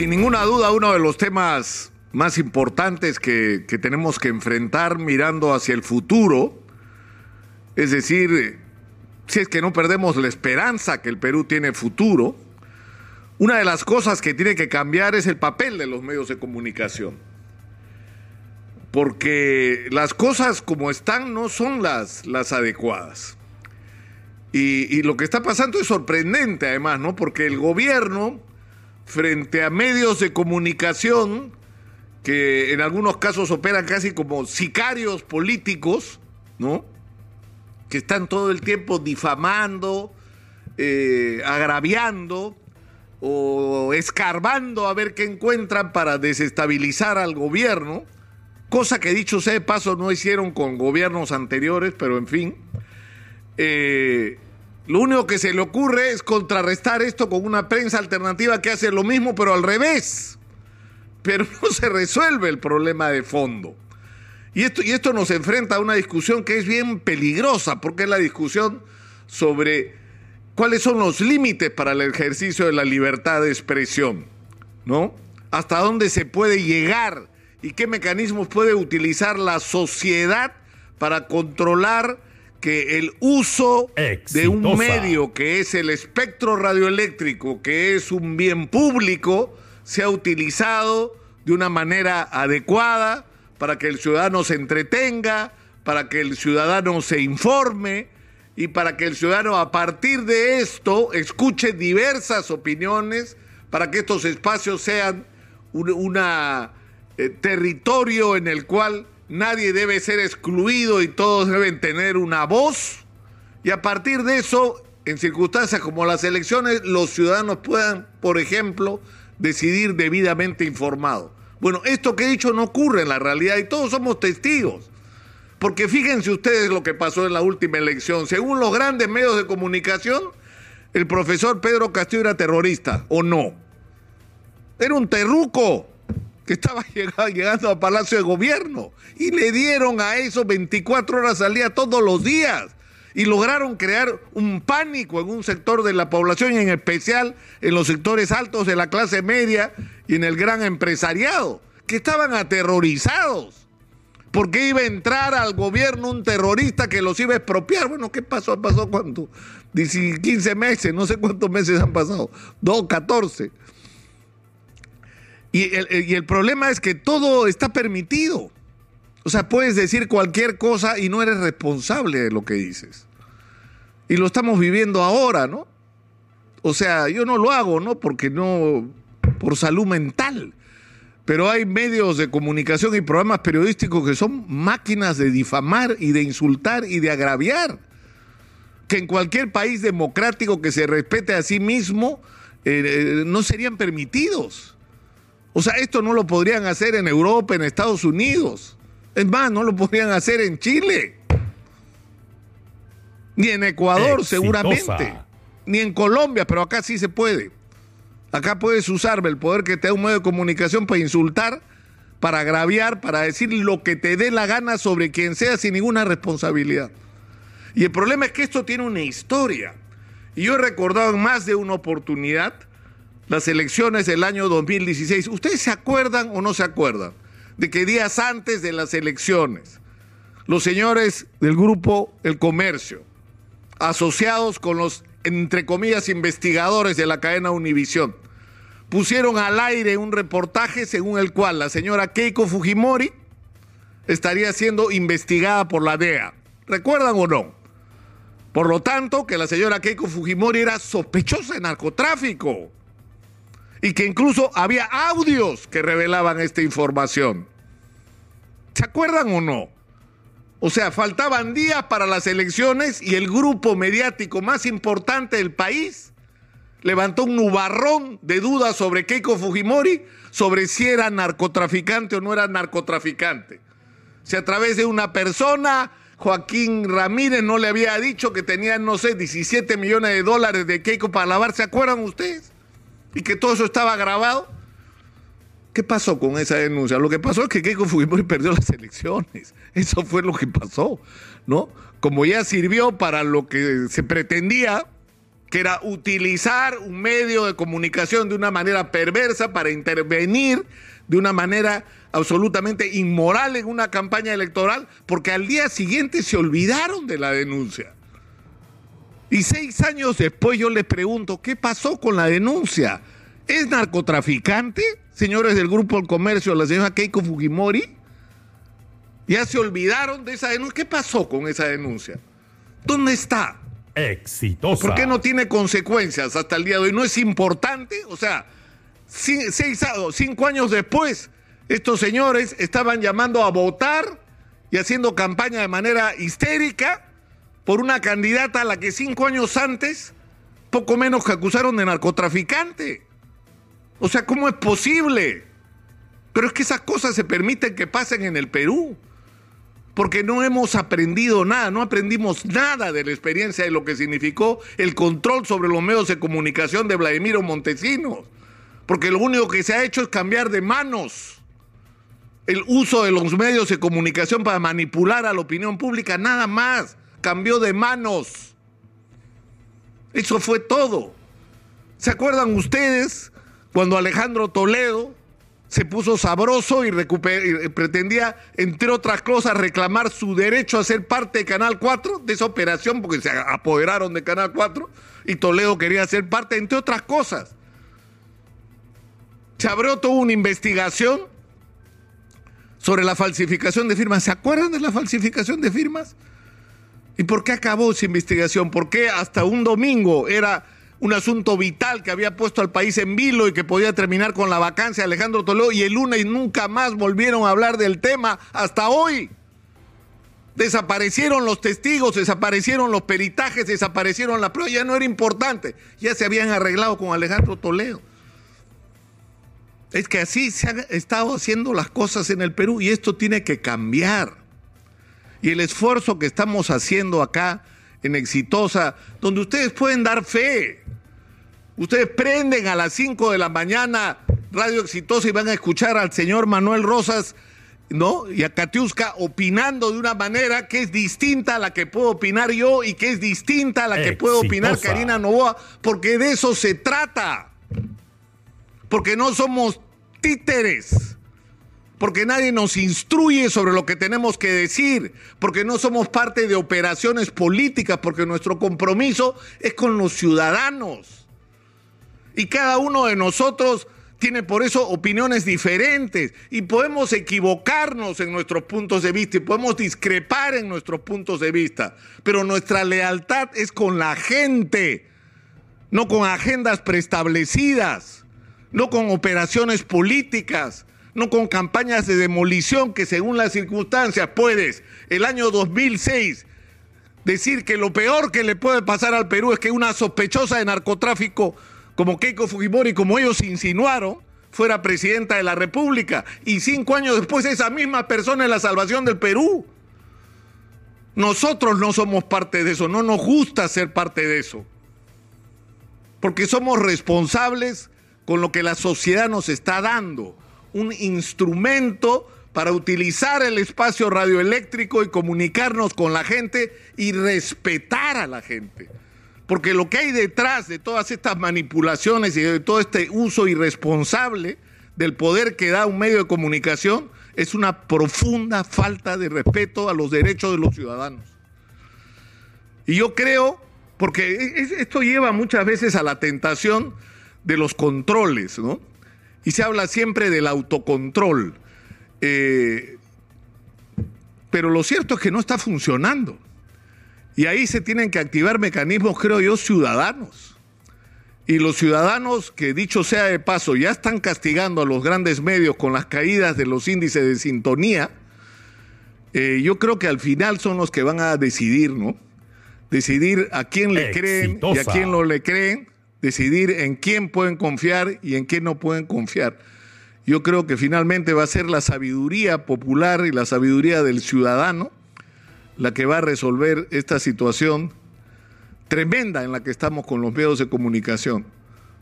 sin ninguna duda, uno de los temas más importantes que, tenemos que enfrentar mirando hacia el futuro, es decir, si es que no perdemos la esperanza que el Perú tiene futuro, una de las cosas que tiene que cambiar es el papel de los medios de comunicación. Porque las cosas como están no son las, las adecuadas. Y lo que está pasando es sorprendente además, ¿no? Porque el gobierno frente a medios de comunicación que en algunos casos operan casi como sicarios políticos, ¿no? Que están todo el tiempo difamando, eh, agraviando o escarbando a ver qué encuentran para desestabilizar al gobierno, cosa que dicho sea de paso no hicieron con gobiernos anteriores, pero en fin. Eh, lo único que se le ocurre es contrarrestar esto con una prensa alternativa que hace lo mismo, pero al revés. Pero no se resuelve el problema de fondo. Y esto, y esto nos enfrenta a una discusión que es bien peligrosa, porque es la discusión sobre cuáles son los límites para el ejercicio de la libertad de expresión, ¿no? Hasta dónde se puede llegar y qué mecanismos puede utilizar la sociedad para controlar que el uso de un medio que es el espectro radioeléctrico, que es un bien público, sea utilizado de una manera adecuada para que el ciudadano se entretenga, para que el ciudadano se informe y para que el ciudadano a partir de esto escuche diversas opiniones, para que estos espacios sean un eh, territorio en el cual nadie debe ser excluido y todos deben tener una voz. Y a partir de eso, en circunstancias como las elecciones, los ciudadanos puedan, por ejemplo, decidir debidamente informados. Bueno, esto que he dicho no ocurre en la realidad y todos somos testigos. Porque fíjense ustedes lo que pasó en la última elección. Según los grandes medios de comunicación, el profesor Pedro Castillo era terrorista, ¿o no? Era un terruco que estaba llegando al Palacio de Gobierno y le dieron a eso 24 horas al día todos los días y lograron crear un pánico en un sector de la población y en especial en los sectores altos de la clase media y en el gran empresariado, que estaban aterrorizados. Porque iba a entrar al gobierno un terrorista que los iba a expropiar. Bueno, ¿qué pasó? ¿Pasó cuánto? 15 meses, no sé cuántos meses han pasado. Dos, 14. Y el, problema es que todo está permitido. O sea, puedes decir cualquier cosa y no eres responsable de lo que dices. Y lo estamos viviendo ahora, ¿no? O sea, yo no lo hago, ¿no? Porque no, por salud mental. Pero hay medios de comunicación y programas periodísticos que son máquinas de difamar y de insultar y de agraviar. Que en cualquier país democrático que se respete a sí mismo eh, eh, no serían permitidos. O sea, esto no lo podrían hacer en Europa, en Estados Unidos. Es más, no lo podrían hacer en Chile. Ni en Ecuador, seguramente. Ni en Colombia, pero acá sí se puede. Acá puedes usar el poder que te da un medio de comunicación para insultar, para agraviar, para decir lo que te dé la gana sobre quien sea sin ninguna responsabilidad. Y el problema es que esto tiene una historia. Y yo he recordado en más de una oportunidad las elecciones del año 2016. ¿Ustedes se acuerdan o no se acuerdan de que días antes de las elecciones, los señores del grupo El Comercio, asociados con los, entre comillas, investigadores de la cadena Univisión, pusieron al aire un reportaje según el cual la señora Keiko Fujimori estaría siendo investigada por la DEA. ¿Recuerdan o no? Por lo tanto, que la señora Keiko Fujimori era sospechosa de narcotráfico y que incluso había audios que revelaban esta información. ¿Se acuerdan o no? O sea, faltaban días para las elecciones y el grupo mediático más importante del país levantó un nubarrón de dudas sobre Keiko Fujimori, sobre si era narcotraficante o no era narcotraficante. Si a través de una persona, Joaquín Ramírez no le había dicho que tenía, no sé, 17 millones de dólares de Keiko para lavar, ¿se acuerdan ustedes? Y que todo eso estaba grabado. ¿Qué pasó con esa denuncia? Lo que pasó es que Keiko Fujimori perdió las elecciones. Eso fue lo que pasó, ¿no? Como ya sirvió para lo que se pretendía, que era utilizar un medio de comunicación de una manera perversa para intervenir de una manera absolutamente inmoral en una campaña electoral, porque al día siguiente se olvidaron de la denuncia. Y seis años después yo les pregunto, ¿qué pasó con la denuncia? ¿Es narcotraficante, señores del Grupo El Comercio, la señora Keiko Fujimori? ¿Ya se olvidaron de esa denuncia? ¿Qué pasó con esa denuncia? ¿Dónde está? Exitosa. ¿Por qué no tiene consecuencias hasta el día de hoy? ¿No es importante? O sea, seis, cinco años después, estos señores estaban llamando a votar y haciendo campaña de manera histérica por una candidata a la que cinco años antes, poco menos que acusaron de narcotraficante. O sea, ¿cómo es posible? Pero es que esas cosas se permiten que pasen en el Perú porque no hemos aprendido nada, no aprendimos nada de la experiencia de lo que significó el control sobre los medios de comunicación de Vladimiro Montesinos, porque lo único que se ha hecho es cambiar de manos el uso de los medios de comunicación para manipular a la opinión pública, nada más, cambió de manos. Eso fue todo. ¿Se acuerdan ustedes cuando Alejandro Toledo se puso sabroso y, pretendía, entre otras cosas, reclamar su derecho a ser parte de Canal 4, de esa operación, porque se apoderaron de Canal 4, y Toledo quería ser parte, entre otras cosas. Se abrió toda una investigación sobre la falsificación de firmas. ¿Se acuerdan de la falsificación de firmas? ¿Y por qué acabó esa investigación? ¿Por qué hasta un domingo era un asunto vital que había puesto al país en vilo y que podía terminar con la vacancia de Alejandro Toledo y el lunes nunca más volvieron a hablar del tema hasta hoy. Desaparecieron los testigos, desaparecieron los peritajes, desaparecieron las pruebas, ya no era importante, ya se habían arreglado con Alejandro Toledo. Es que así se han estado haciendo las cosas en el Perú y esto tiene que cambiar. Y el esfuerzo que estamos haciendo acá en Exitosa, donde ustedes pueden dar fe, Ustedes prenden a las 5 de la mañana Radio Exitosa y van a escuchar al señor Manuel Rosas, ¿no? Y a Katiuska opinando de una manera que es distinta a la que puedo opinar yo y que es distinta a la que puedo opinar Karina Novoa, porque de eso se trata. Porque no somos títeres porque nadie nos instruye sobre lo que tenemos que decir, porque no somos parte de operaciones políticas, porque nuestro compromiso es con los ciudadanos. Y cada uno de nosotros tiene por eso opiniones diferentes y podemos equivocarnos en nuestros puntos de vista y podemos discrepar en nuestros puntos de vista, pero nuestra lealtad es con la gente, no con agendas preestablecidas, no con operaciones políticas, no con campañas de demolición que según las circunstancias puedes, el año 2006, decir que lo peor que le puede pasar al Perú es que una sospechosa de narcotráfico como Keiko Fujimori, como ellos insinuaron, fuera presidenta de la República y cinco años después esa misma persona en la salvación del Perú. Nosotros no somos parte de eso, no nos gusta ser parte de eso, porque somos responsables con lo que la sociedad nos está dando, un instrumento para utilizar el espacio radioeléctrico y comunicarnos con la gente y respetar a la gente. Porque lo que hay detrás de todas estas manipulaciones y de todo este uso irresponsable del poder que da un medio de comunicación es una profunda falta de respeto a los derechos de los ciudadanos. Y yo creo, porque esto lleva muchas veces a la tentación de los controles, ¿no? Y se habla siempre del autocontrol. Eh, pero lo cierto es que no está funcionando. Y ahí se tienen que activar mecanismos, creo yo, ciudadanos. Y los ciudadanos, que dicho sea de paso, ya están castigando a los grandes medios con las caídas de los índices de sintonía, eh, yo creo que al final son los que van a decidir, ¿no? Decidir a quién le creen y a quién no le creen, decidir en quién pueden confiar y en quién no pueden confiar. Yo creo que finalmente va a ser la sabiduría popular y la sabiduría del ciudadano la que va a resolver esta situación tremenda en la que estamos con los medios de comunicación.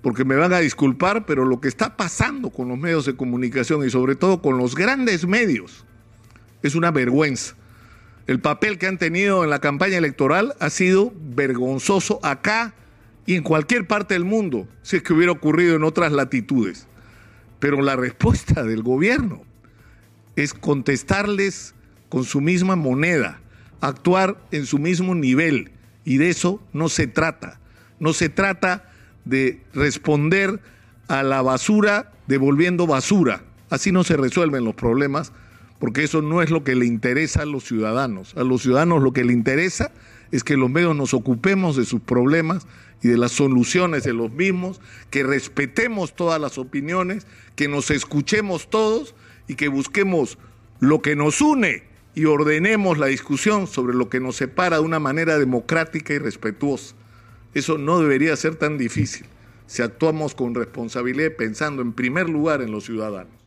Porque me van a disculpar, pero lo que está pasando con los medios de comunicación y sobre todo con los grandes medios es una vergüenza. El papel que han tenido en la campaña electoral ha sido vergonzoso acá y en cualquier parte del mundo, si es que hubiera ocurrido en otras latitudes. Pero la respuesta del gobierno es contestarles con su misma moneda, actuar en su mismo nivel. Y de eso no se trata. No se trata de responder a la basura devolviendo basura. Así no se resuelven los problemas, porque eso no es lo que le interesa a los ciudadanos. A los ciudadanos lo que le interesa es que los medios nos ocupemos de sus problemas y de las soluciones de los mismos, que respetemos todas las opiniones, que nos escuchemos todos y que busquemos lo que nos une y ordenemos la discusión sobre lo que nos separa de una manera democrática y respetuosa. Eso no debería ser tan difícil si actuamos con responsabilidad pensando en primer lugar en los ciudadanos.